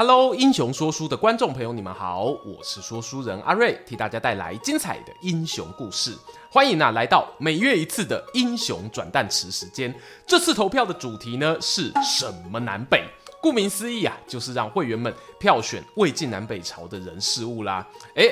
Hello，英雄说书的观众朋友，你们好，我是说书人阿瑞，替大家带来精彩的英雄故事。欢迎啊，来到每月一次的英雄转弹池时间。这次投票的主题呢是什么南北？顾名思义啊，就是让会员们票选魏晋南北朝的人事物啦。哎，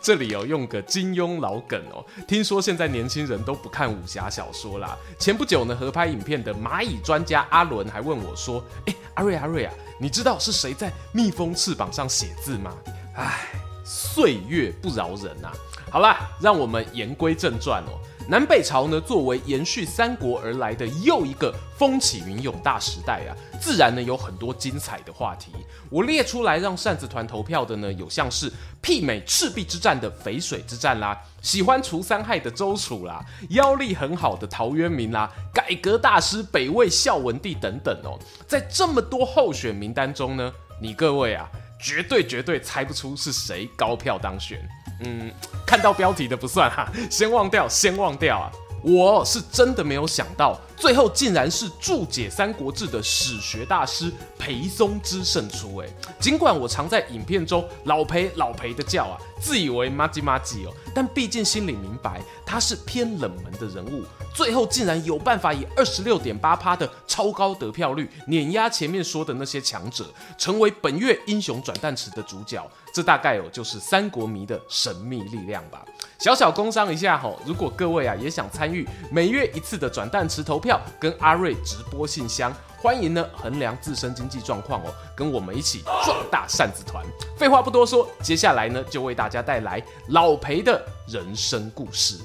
这里有、哦、用个金庸老梗哦。听说现在年轻人都不看武侠小说啦。前不久呢，合拍影片的蚂蚁专家阿伦还问我说：“哎，阿瑞阿瑞啊。”你知道是谁在蜜蜂翅膀上写字吗？唉，岁月不饶人啊！好啦，让我们言归正传哦。南北朝呢，作为延续三国而来的又一个风起云涌大时代啊，自然呢有很多精彩的话题。我列出来让扇子团投票的呢，有像是媲美赤壁之战的淝水之战啦，喜欢除三害的周楚啦，腰力很好的陶渊明啦，改革大师北魏孝文帝等等哦。在这么多候选名单中呢，你各位啊，绝对绝对猜不出是谁高票当选。嗯，看到标题的不算哈，先忘掉，先忘掉啊！我是真的没有想到，最后竟然是注解《三国志》的史学大师裴松之胜出哎！尽管我常在影片中老裴老裴的叫啊，自以为麻吉麻吉哦，但毕竟心里明白他是偏冷门的人物，最后竟然有办法以二十六点八趴的超高得票率碾压前面说的那些强者，成为本月英雄转蛋池的主角。这大概哦，就是三国迷的神秘力量吧。小小工商一下吼，如果各位啊也想参与每月一次的转蛋池投票，跟阿瑞直播信箱，欢迎呢衡量自身经济状况哦，跟我们一起壮大扇子团。废话不多说，接下来呢就为大家带来老裴的人生故事。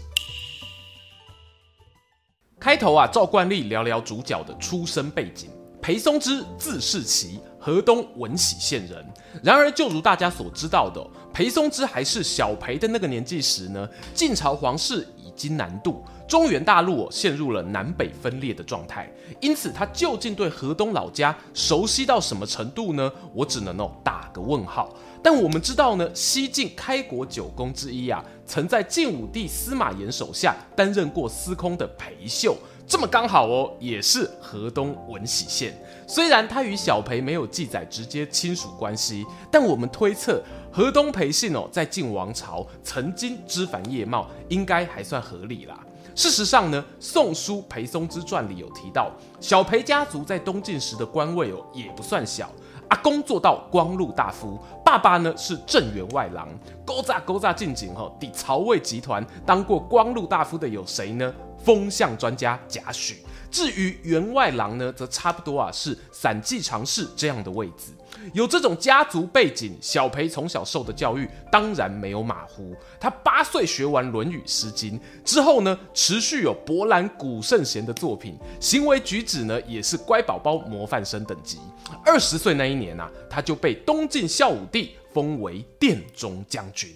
开头啊，照惯例聊聊主角的出生背景。裴松之字士奇，河东闻喜县人。然而，就如大家所知道的，裴松之还是小裴的那个年纪时呢，晋朝皇室已经南渡，中原大陆陷入了南北分裂的状态。因此，他究竟对河东老家熟悉到什么程度呢？我只能哦打个问号。但我们知道呢，西晋开国九公之一啊，曾在晋武帝司马炎手下担任过司空的裴秀。这么刚好哦，也是河东闻喜县。虽然他与小裴没有记载直接亲属关系，但我们推测河东裴姓哦，在晋王朝曾经枝繁叶茂，应该还算合理啦。事实上呢，《宋书·裴松之传》里有提到，小裴家族在东晋时的官位哦，也不算小。阿公做到光禄大夫，爸爸呢是镇员外郎。勾扎勾扎进京哈，抵曹魏集团当过光禄大夫的有谁呢？风向专家贾诩。至于员外郎呢，则差不多啊是散记常侍这样的位置。有这种家族背景，小裴从小受的教育当然没有马虎。他八岁学完《论语》《诗经》之后呢，持续有博览古圣贤的作品，行为举止呢也是乖宝宝模范生等级。二十岁那一年啊，他就被东晋孝武帝封为殿中将军。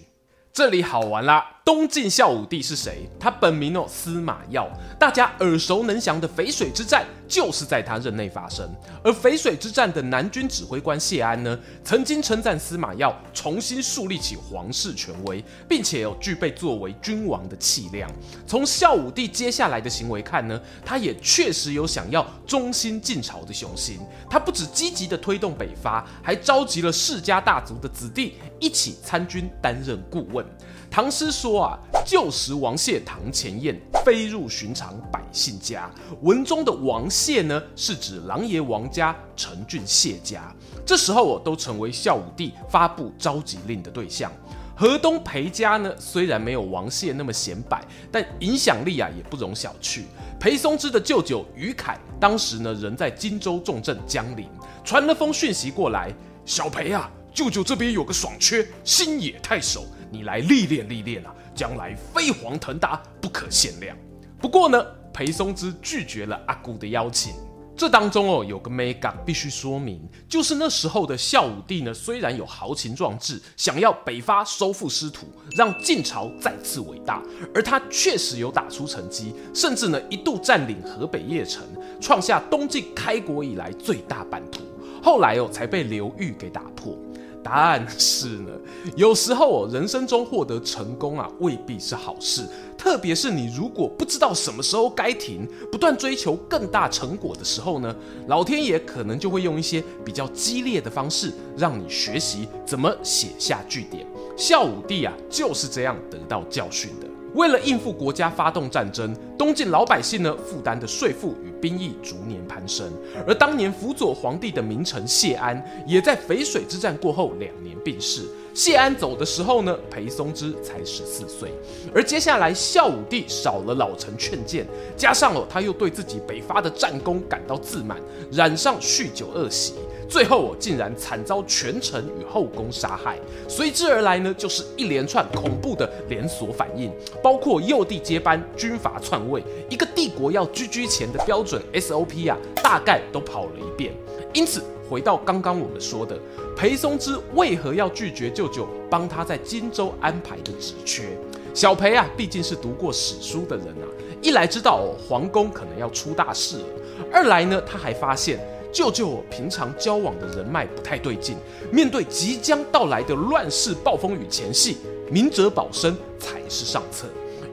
这里好玩啦！东晋孝武帝是谁？他本名哦司马曜，大家耳熟能详的淝水之战就是在他任内发生。而淝水之战的南军指挥官谢安呢，曾经称赞司马曜重新树立起皇室权威，并且有具备作为君王的气量。从孝武帝接下来的行为看呢，他也确实有想要忠心晋朝的雄心。他不止积极的推动北伐，还召集了世家大族的子弟一起参军担任顾问。唐诗说啊，旧时王谢堂前燕，飞入寻常百姓家。文中的王谢呢，是指琅琊王家陈郡谢家。这时候我都成为孝武帝发布召集令的对象。河东裴家呢，虽然没有王谢那么显摆，但影响力啊也不容小觑。裴松之的舅舅于凯，当时呢人在荆州重镇江陵，传了封讯息过来：小裴啊，舅舅这边有个爽缺，新野太守。你来历练历练啊，将来飞黄腾达，不可限量。不过呢，裴松之拒绝了阿姑的邀请。这当中哦，有个 mega 必须说明，就是那时候的孝武帝呢，虽然有豪情壮志，想要北伐收复失土，让晋朝再次伟大，而他确实有打出成绩，甚至呢一度占领河北邺城，创下东晋开国以来最大版图。后来哦，才被刘裕给打破。答案是呢，有时候，人生中获得成功啊，未必是好事。特别是你如果不知道什么时候该停，不断追求更大成果的时候呢，老天爷可能就会用一些比较激烈的方式，让你学习怎么写下句点。孝武帝啊，就是这样得到教训的。为了应付国家发动战争，东晋老百姓呢，负担的税负与兵役逐年攀升，而当年辅佐皇帝的名臣谢安，也在淝水之战过后两年病逝。谢安走的时候呢，裴松之才十四岁。而接下来孝武帝少了老臣劝谏，加上哦他又对自己北伐的战功感到自满，染上酗酒恶习。最后，哦竟然惨遭权臣与后宫杀害，随之而来呢，就是一连串恐怖的连锁反应，包括幼帝接班、军阀篡位，一个帝国要居居前的标准 SOP 啊，大概都跑了一遍。因此，回到刚刚我们说的，裴松之为何要拒绝舅舅帮他在荆州安排的职缺？小裴啊，毕竟是读过史书的人啊，一来知道哦，皇宫可能要出大事了，二来呢，他还发现。舅舅平常交往的人脉不太对劲，面对即将到来的乱世暴风雨前夕，明哲保身才是上策。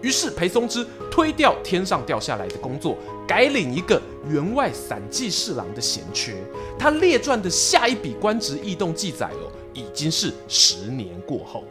于是裴松之推掉天上掉下来的工作，改领一个员外散骑侍郎的闲缺。他列传的下一笔官职异动记载哦，已经是十年过后。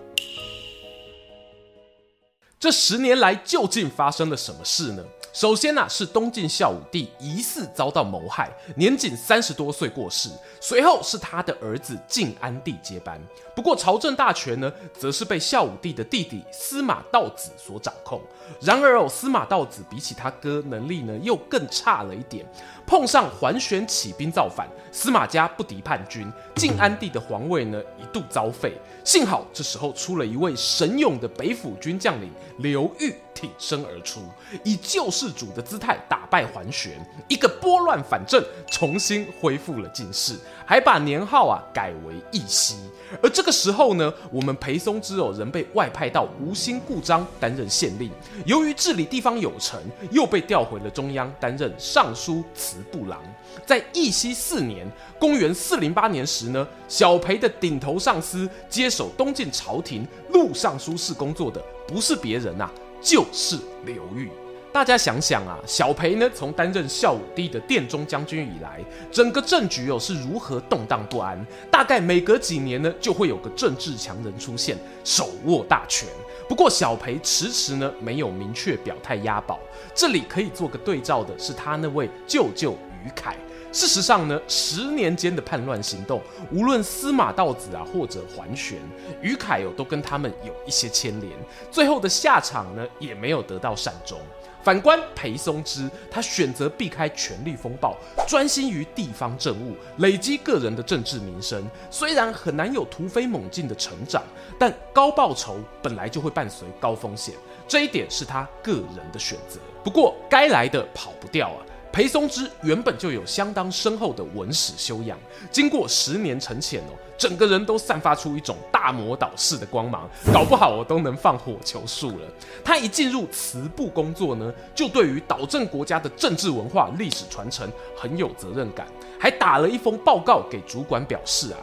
这十年来究竟发生了什么事呢？首先呢、是东晋孝武帝疑似遭到谋害，年仅三十多岁过世。随后是他的儿子晋安帝接班，不过朝政大权呢，则是被孝武帝的弟弟司马道子所掌控。然而哦，司马道子比起他哥能力呢，又更差了一点。碰上桓玄起兵造反，司马家不敌叛军，晋安帝的皇位呢，一度遭废。幸好这时候出了一位神勇的北府军将领刘裕挺身而出，以救世主的姿态打败桓玄，一个拨乱反正，重新恢复了晋室，还把年号啊改为义熙。而这个时候呢，我们裴松之哦，仍被外派到吴兴故章担任县令，由于治理地方有成，又被调回了中央担任尚书祠部郎。在义熙四年（公元四零八年）时呢，小裴的顶头上司接手东晋朝廷录尚书事工作的，不是别人啊，就是刘裕。大家想想啊，小裴呢，从担任孝武帝的殿中将军以来，整个政局哦是如何动荡不安？大概每隔几年呢，就会有个政治强人出现，手握大权。不过小裴迟迟呢没有明确表态押宝。这里可以做个对照的是他那位舅舅于凯。事实上呢，十年间的叛乱行动，无论司马道子啊，或者桓玄、于凯哦，都跟他们有一些牵连。最后的下场呢，也没有得到善终。反观裴松之，他选择避开权力风暴，专心于地方政务，累积个人的政治名声。虽然很难有突飞猛进的成长，但高报酬本来就会伴随高风险，这一点是他个人的选择。不过该来的跑不掉啊。裴松之原本就有相当深厚的文史修养，经过十年沉潜哦，整个人都散发出一种大魔导式的光芒，搞不好我都能放火球术了。他一进入祠部工作呢，就对于导正国家的政治文化、历史传承很有责任感，还打了一封报告给主管，表示啊，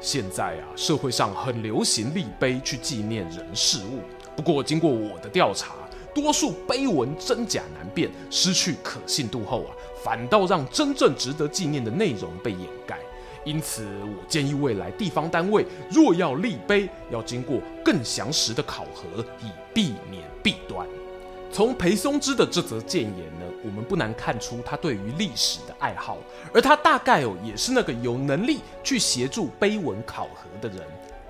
现在啊社会上很流行立碑去纪念人事物，不过经过我的调查。多数碑文真假难辨，失去可信度后啊，反倒让真正值得纪念的内容被掩盖。因此，我建议未来地方单位若要立碑，要经过更详实的考核，以避免弊端。从裴松之的这则谏言呢，我们不难看出他对于历史的爱好，而他大概哦也是那个有能力去协助碑文考核的人。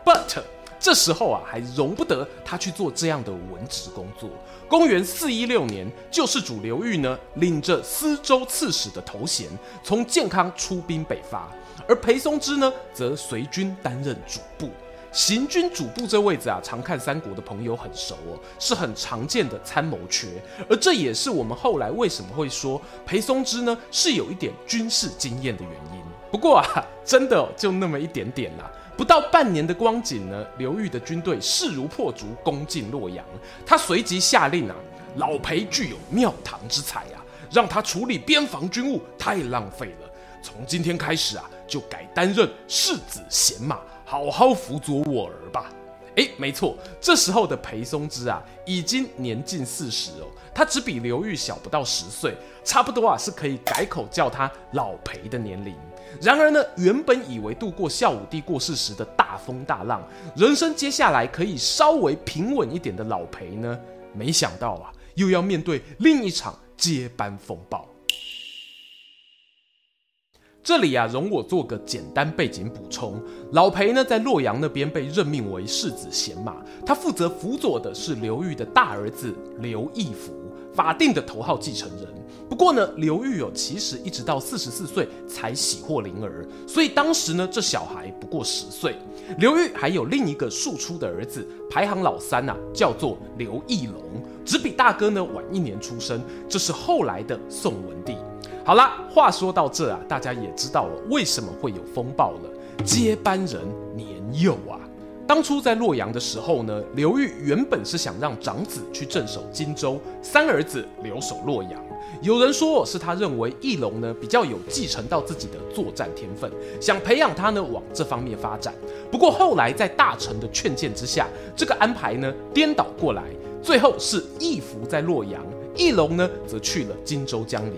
But 这时候啊，还容不得他去做这样的文职工作。公元四一六年，救世主刘裕呢，领着司州刺史的头衔，从建康出兵北伐，而裴松之呢，则随军担任主簿。行军主簿这位置啊，常看三国的朋友很熟哦，是很常见的参谋缺。而这也是我们后来为什么会说裴松之呢，是有一点军事经验的原因。不过啊，真的就那么一点点啦。不到半年的光景呢，刘裕的军队势如破竹，攻进洛阳。他随即下令啊，老裴具有庙堂之才啊，让他处理边防军务太浪费了。从今天开始啊，就改担任世子贤马，好好好辅佐我儿吧。哎，没错，这时候的裴松之啊，已经年近四十哦，他只比刘裕小不到十岁，差不多啊是可以改口叫他老裴的年龄。然而呢，原本以为度过孝武帝过世时的大风大浪，人生接下来可以稍微平稳一点的老裴呢，没想到啊，又要面对另一场接班风暴。这里啊，容我做个简单背景补充。老裴呢，在洛阳那边被任命为世子贤马，他负责辅佐的是刘裕的大儿子刘义符，法定的头号继承人。不过呢，刘裕哦，其实一直到四十四岁才喜获麟儿，所以当时呢，这小孩不过十岁。刘裕还有另一个庶出的儿子，排行老三呐、叫做刘义隆，只比大哥呢晚一年出生，这是后来的宋文帝。好啦，话说到这啊，大家也知道了为什么会有风暴了。接班人年幼啊，当初在洛阳的时候呢，刘裕原本是想让长子去镇守荆州，三儿子留守洛阳。有人说是他认为翼龙呢比较有继承到自己的作战天分，想培养他呢往这方面发展。不过后来在大臣的劝谏之下，这个安排呢颠倒过来，最后是义符在洛阳，翼龙呢则去了荆州江陵。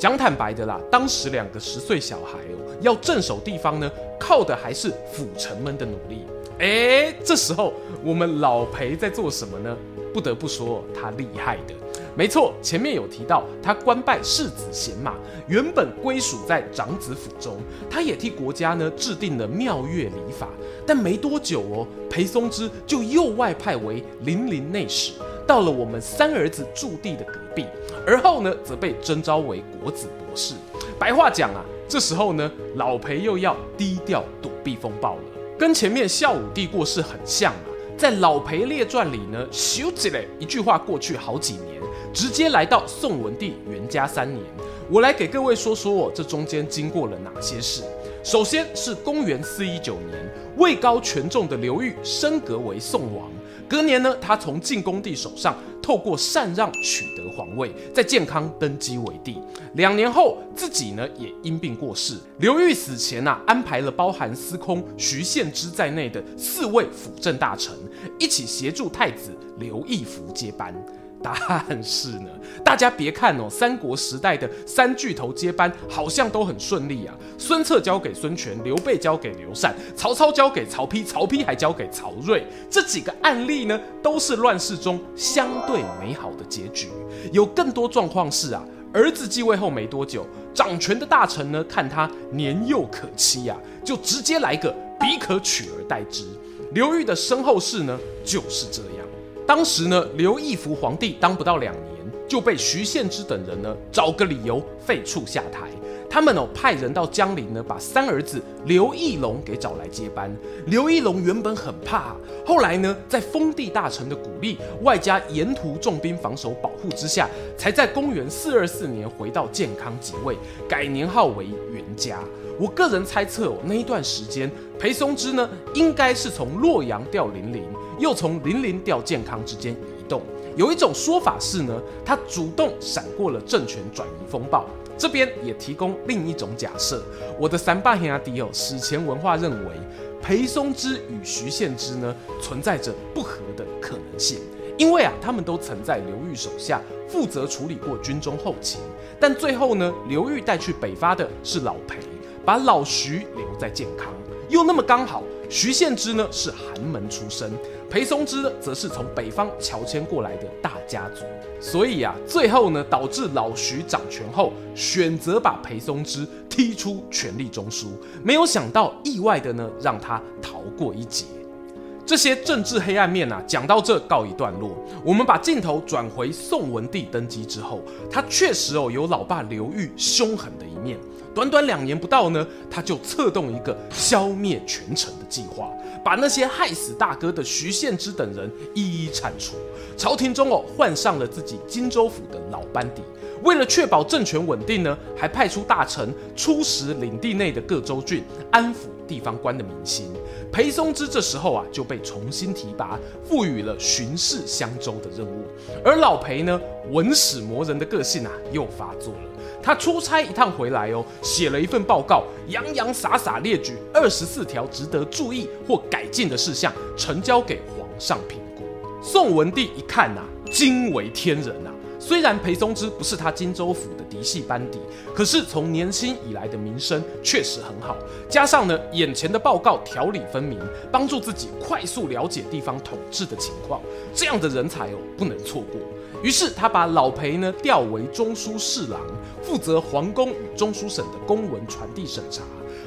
讲坦白的啦，当时两个十岁小孩哦，要镇守地方呢，靠的还是辅臣们的努力。哎，这时候我们老裴在做什么呢？不得不说他厉害的。没错，前面有提到他官拜世子贤马，原本归属在长子府中，他也替国家呢制定了庙乐礼法。但没多久哦，裴松之就又外派为零陵内史。到了我们三儿子驻地的隔壁，而后呢，则被征召为国子博士。白话讲啊，这时候呢，老裴又要低调躲避风暴了，跟前面孝武帝过世很像啊。在老裴列传里呢，咻几嘞一句话过去好几年，直接来到宋文帝元嘉三年。我来给各位说说哦，这中间经过了哪些事。首先是公元四一九年，位高权重的刘裕升格为宋王。隔年呢，他从晋恭帝手上透过禅让取得皇位，在建康登基为帝。两年后，自己呢也因病过世。刘裕死前啊，安排了包含司空徐献之在内的四位辅政大臣，一起协助太子刘义符接班。但是呢，大家别看哦，三国时代的三巨头接班好像都很顺利啊。孙策交给孙权，刘备交给刘禅，曹操交给曹丕，曹丕还交给曹睿。这几个案例呢，都是乱世中相对美好的结局。有更多状况是啊，儿子继位后没多久，掌权的大臣呢，看他年幼可欺呀、啊，就直接来个彼可取而代之。刘裕的身后事呢，就是这样。当时呢，刘义符皇帝当不到两年，就被徐献之等人呢找个理由废黜下台。他们哦派人到江陵呢，把三儿子刘义隆给找来接班。刘义隆原本很怕，后来呢，在封地大臣的鼓励，外加沿途重兵防守保护之下，才在公元四二四年回到建康即位，改年号为元嘉。我个人猜测哦，那一段时间，裴松之呢，应该是从洛阳调零陵。又从零陵调健康之间移动，有一种说法是呢，他主动闪过了政权转移风暴。这边也提供另一种假设，我的三八兄弟哦，史前文化认为裴松之与徐献之呢存在着不和的可能性，因为啊，他们都曾在刘裕手下负责处理过军中后勤，但最后呢，刘裕带去北伐的是老裴，把老徐留在健康，又那么刚好。徐献之呢是寒门出身，裴松之呢则是从北方乔迁过来的大家族，所以啊，最后呢导致老徐掌权后选择把裴松之踢出权力中枢，没有想到意外的呢让他逃过一劫。这些政治黑暗面啊，讲到这告一段落，我们把镜头转回宋文帝登基之后，他确实哦有老爸刘裕凶狠的一面。短短两年不到呢，他就策动一个消灭权臣的计划，把那些害死大哥的徐献之等人一一铲除。朝廷中哦，换上了自己荆州府的老班底，为了确保政权稳定呢，还派出大臣出使领地内的各州郡，安抚地方官的民心。裴松之这时候啊就被重新提拔，赋予了巡视襄州的任务。而老裴呢，文史磨人的个性啊又发作了。他出差一趟回来哦，写了一份报告，洋洋洒洒列举二十四条值得注意或改进的事项，呈交给皇上评估。宋文帝一看呐、惊为天人呐、虽然裴松之不是他荆州府的一系班底，可是从年轻以来的名声确实很好。加上呢，眼前的报告条理分明，帮助自己快速了解地方统治的情况，这样的人才哦，不能错过。于是他把老裴呢调为中书侍郎，负责皇宫与中书省的公文传递审查，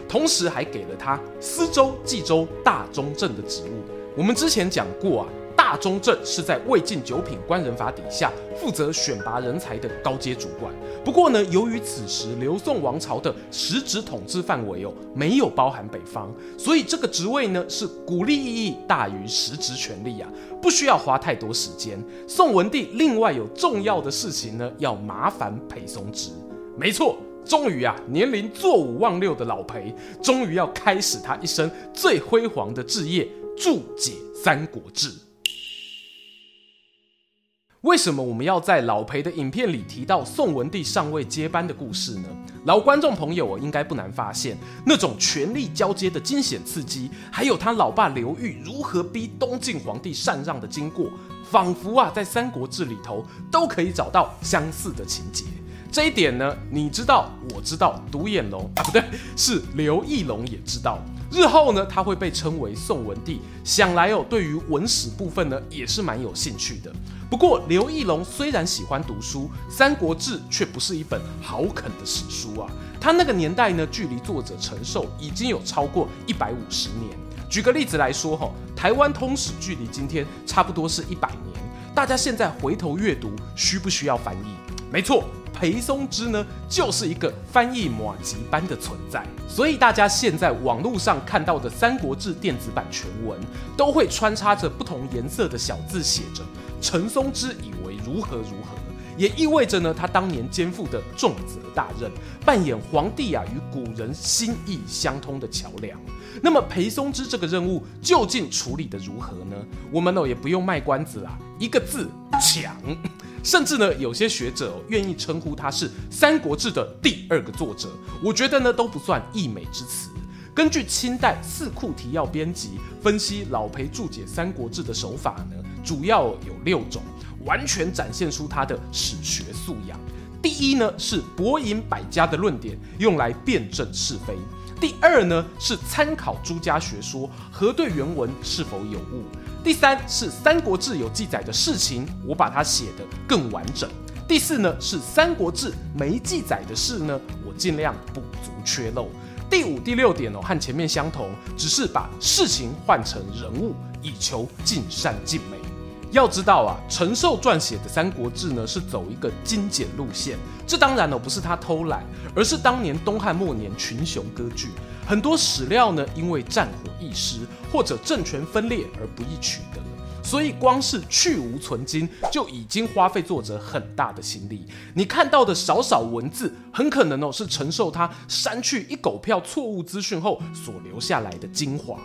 同时还给了他司州、冀州大中正的职务。我们之前讲过啊。大中正是在魏晋九品官人法底下负责选拔人才的高阶主管。不过呢，由于此时刘宋王朝的实质统治范围哦没有包含北方，所以这个职位呢是鼓励意义大于实质权力啊，不需要花太多时间。宋文帝另外有重要的事情呢要麻烦裴松之。没错，终于啊，年龄坐五望六的老裴，终于要开始他一生最辉煌的志业——注解《三国志》。为什么我们要在老裴的影片里提到宋文帝上位接班的故事呢？老观众朋友，我应该不难发现，那种权力交接的惊险刺激，还有他老爸刘裕如何逼东晋皇帝禅让的经过，仿佛啊，在《三国志》里头都可以找到相似的情节。这一点呢，你知道，我知道，独眼龙啊，不对，是刘义龙也知道。日后呢，他会被称为宋文帝。想来哦，对于文史部分呢，也是蛮有兴趣的。不过刘义隆虽然喜欢读书，《三国志》却不是一本好啃的史书啊。他那个年代呢，距离作者陈寿已经有超过一百五十年。举个例子来说哈，台湾通史距离今天差不多是一百年。大家现在回头阅读，需不需要翻译？没错。裴松之呢，就是一个翻译马吉般的存在，所以大家现在网络上看到的《三国志》电子版全文，都会穿插着不同颜色的小字，写着“陈松之以为如何如何”，也意味着呢，他当年肩负的重责大任，扮演皇帝啊与古人心意相通的桥梁。那么裴松之这个任务究竟处理得如何呢？我们呢也不用卖关子啦，一个字：抢。甚至呢，有些学者，愿意称呼他是《三国志》的第二个作者，我觉得呢都不算溢美之词。根据清代《四库提要》编辑分析，老裴注解《三国志》的手法呢，主要有六种，完全展现出他的史学素养。第一呢是博引百家的论点，用来辩证是非；第二呢是参考诸家学说，核对原文是否有误。第三是《三国志》有记载的事情，我把它写得更完整。第四呢是《三国志》没记载的事呢，我尽量补足缺漏。第五、第六点哦，和前面相同，只是把事情换成人物，以求尽善尽美。要知道啊，陈寿撰写的《三国志》呢，是走一个精简路线。这当然呢，不是他偷懒，而是当年东汉末年群雄割据。很多史料呢，因为战火易失或者政权分裂而不易取得，所以光是去芜存菁就已经花费作者很大的心力。你看到的少少文字，很可能哦是陈寿他删去一狗票错误资讯后所留下来的精华。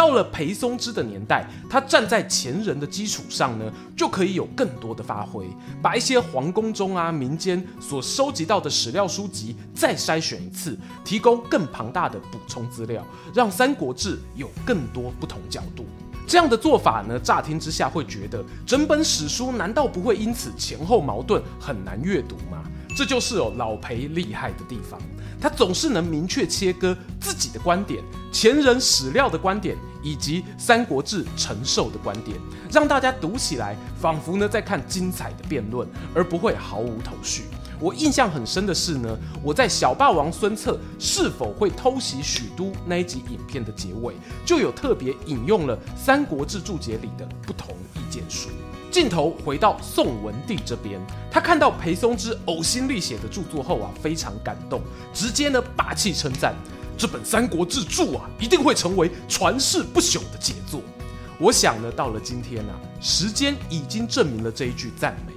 到了裴松之的年代，他站在前人的基础上呢，就可以有更多的发挥，把一些皇宫中啊、民间所收集到的史料书籍再筛选一次，提供更庞大的补充资料，让《三国志》有更多不同角度。这样的做法呢，乍听之下会觉得整本史书难道不会因此前后矛盾，很难阅读吗？这就是哦老裴厉害的地方。他总是能明确切割自己的观点、前人史料的观点以及《三国志》陈寿的观点，让大家读起来仿佛呢在看精彩的辩论，而不会毫无头绪。我印象很深的是呢，我在小霸王孙策是否会偷袭许都那一集影片的结尾，就有特别引用了《三国志》注解里的不同意见书。镜头回到宋文帝这边，他看到裴松之呕心沥血的著作后啊，非常感动，直接呢霸气称赞这本《三国志》注啊，一定会成为传世不朽的杰作。我想呢，到了今天啊，时间已经证明了这一句赞美。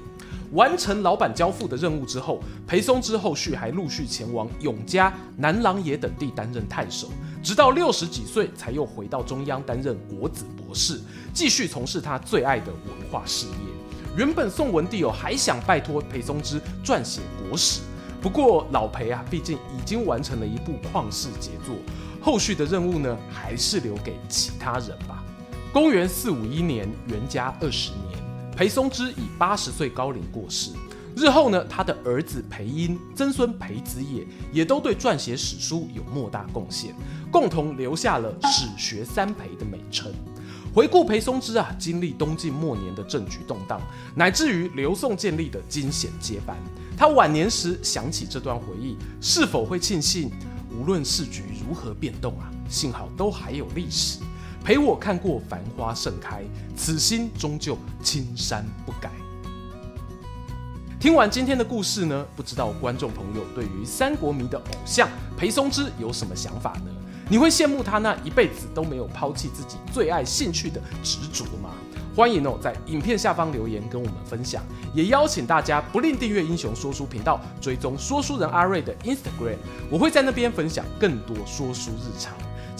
完成老板交付的任务之后，裴松之后续还陆续前往永嘉、南狼野等地担任太守，直到六十几岁才又回到中央担任国子博士，继续从事他最爱的文化事业。原本宋文帝有还想拜托裴松之撰写国史，不过老裴啊毕竟已经完成了一部旷世杰作，后续的任务呢还是留给其他人吧。公元四五一年，元嘉二十年。裴松之以八十岁高龄过世，日后呢，他的儿子裴英、曾孙裴子野也都对撰写史书有莫大贡献，共同留下了“史学三裴”的美称。回顾裴松之啊，经历东晋末年的政局动荡，乃至于刘宋建立的惊险接班，他晚年时想起这段回忆，是否会庆幸，无论世局如何变动啊，幸好都还有历史。陪我看过繁花盛开，此心终究青山不改。听完今天的故事呢，不知道观众朋友对于三国迷的偶像裴松之有什么想法呢？你会羡慕他那一辈子都没有抛弃自己最爱兴趣的执着吗？欢迎哦，在影片下方留言跟我们分享，也邀请大家不吝订阅英雄说书频道，追踪说书人阿瑞的 Instagram，我会在那边分享更多说书日常。